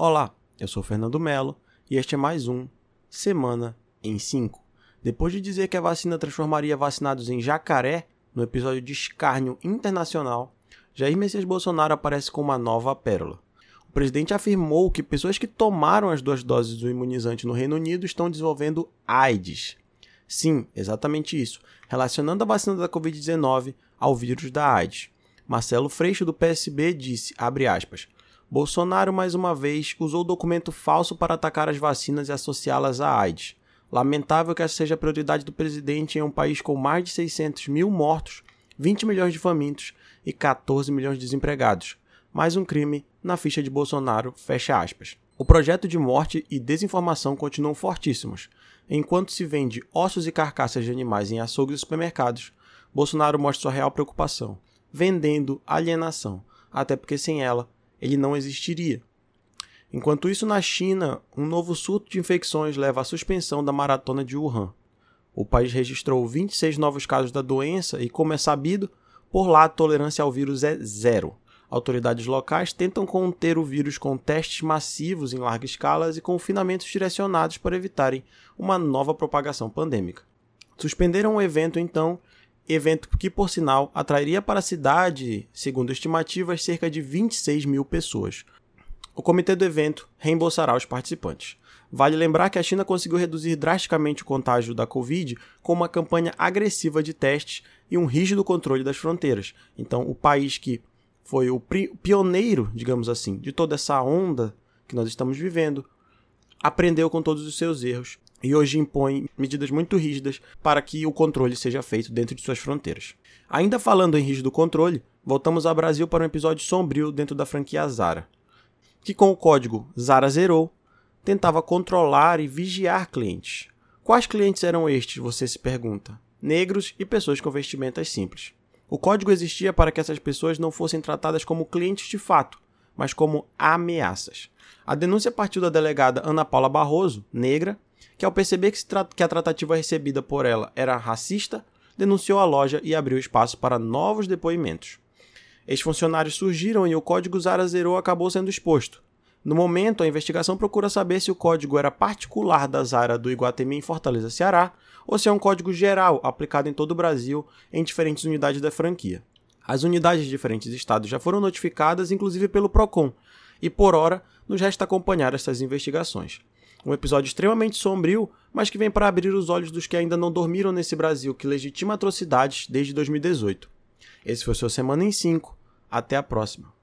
Olá, eu sou Fernando Melo e este é mais um Semana em 5. Depois de dizer que a vacina transformaria vacinados em jacaré no episódio de escárnio internacional, Jair Messias Bolsonaro aparece com uma nova pérola. O presidente afirmou que pessoas que tomaram as duas doses do imunizante no Reino Unido estão desenvolvendo AIDS. Sim, exatamente isso, relacionando a vacina da Covid-19 ao vírus da AIDS. Marcelo Freixo, do PSB, disse, aspas, Bolsonaro, mais uma vez, usou documento falso para atacar as vacinas e associá-las à AIDS. Lamentável que essa seja a prioridade do presidente em um país com mais de 600 mil mortos, 20 milhões de famintos e 14 milhões de desempregados. Mais um crime na ficha de Bolsonaro, fecha aspas. O projeto de morte e desinformação continuam fortíssimos. Enquanto se vende ossos e carcaças de animais em açougues e supermercados, Bolsonaro mostra sua real preocupação, vendendo alienação, até porque sem ela ele não existiria. Enquanto isso, na China, um novo surto de infecções leva à suspensão da maratona de Wuhan. O país registrou 26 novos casos da doença e, como é sabido, por lá a tolerância ao vírus é zero. Autoridades locais tentam conter o vírus com testes massivos em larga escala e confinamentos direcionados para evitarem uma nova propagação pandêmica. Suspenderam o evento, então, evento que, por sinal, atrairia para a cidade, segundo estimativas, cerca de 26 mil pessoas. O comitê do evento reembolsará os participantes. Vale lembrar que a China conseguiu reduzir drasticamente o contágio da Covid com uma campanha agressiva de testes e um rígido controle das fronteiras. Então, o país que foi o pioneiro, digamos assim, de toda essa onda que nós estamos vivendo, aprendeu com todos os seus erros e hoje impõe medidas muito rígidas para que o controle seja feito dentro de suas fronteiras. Ainda falando em rígido controle, voltamos ao Brasil para um episódio sombrio dentro da franquia Zara que com o código Zara Zerou tentava controlar e vigiar clientes. Quais clientes eram estes, você se pergunta? Negros e pessoas com vestimentas simples. O código existia para que essas pessoas não fossem tratadas como clientes de fato, mas como ameaças. A denúncia partiu da delegada Ana Paula Barroso, negra, que ao perceber que, que a tratativa recebida por ela era racista, denunciou a loja e abriu espaço para novos depoimentos. Ex-funcionários surgiram e o código Zara Zero acabou sendo exposto. No momento, a investigação procura saber se o código era particular da Zara do Iguatemi em Fortaleza, Ceará, ou se é um código geral aplicado em todo o Brasil em diferentes unidades da franquia. As unidades de diferentes estados já foram notificadas, inclusive pelo Procon, e por hora nos resta acompanhar essas investigações. Um episódio extremamente sombrio, mas que vem para abrir os olhos dos que ainda não dormiram nesse Brasil que legitima atrocidades desde 2018. Esse foi o seu Semana em 5. Até a próxima.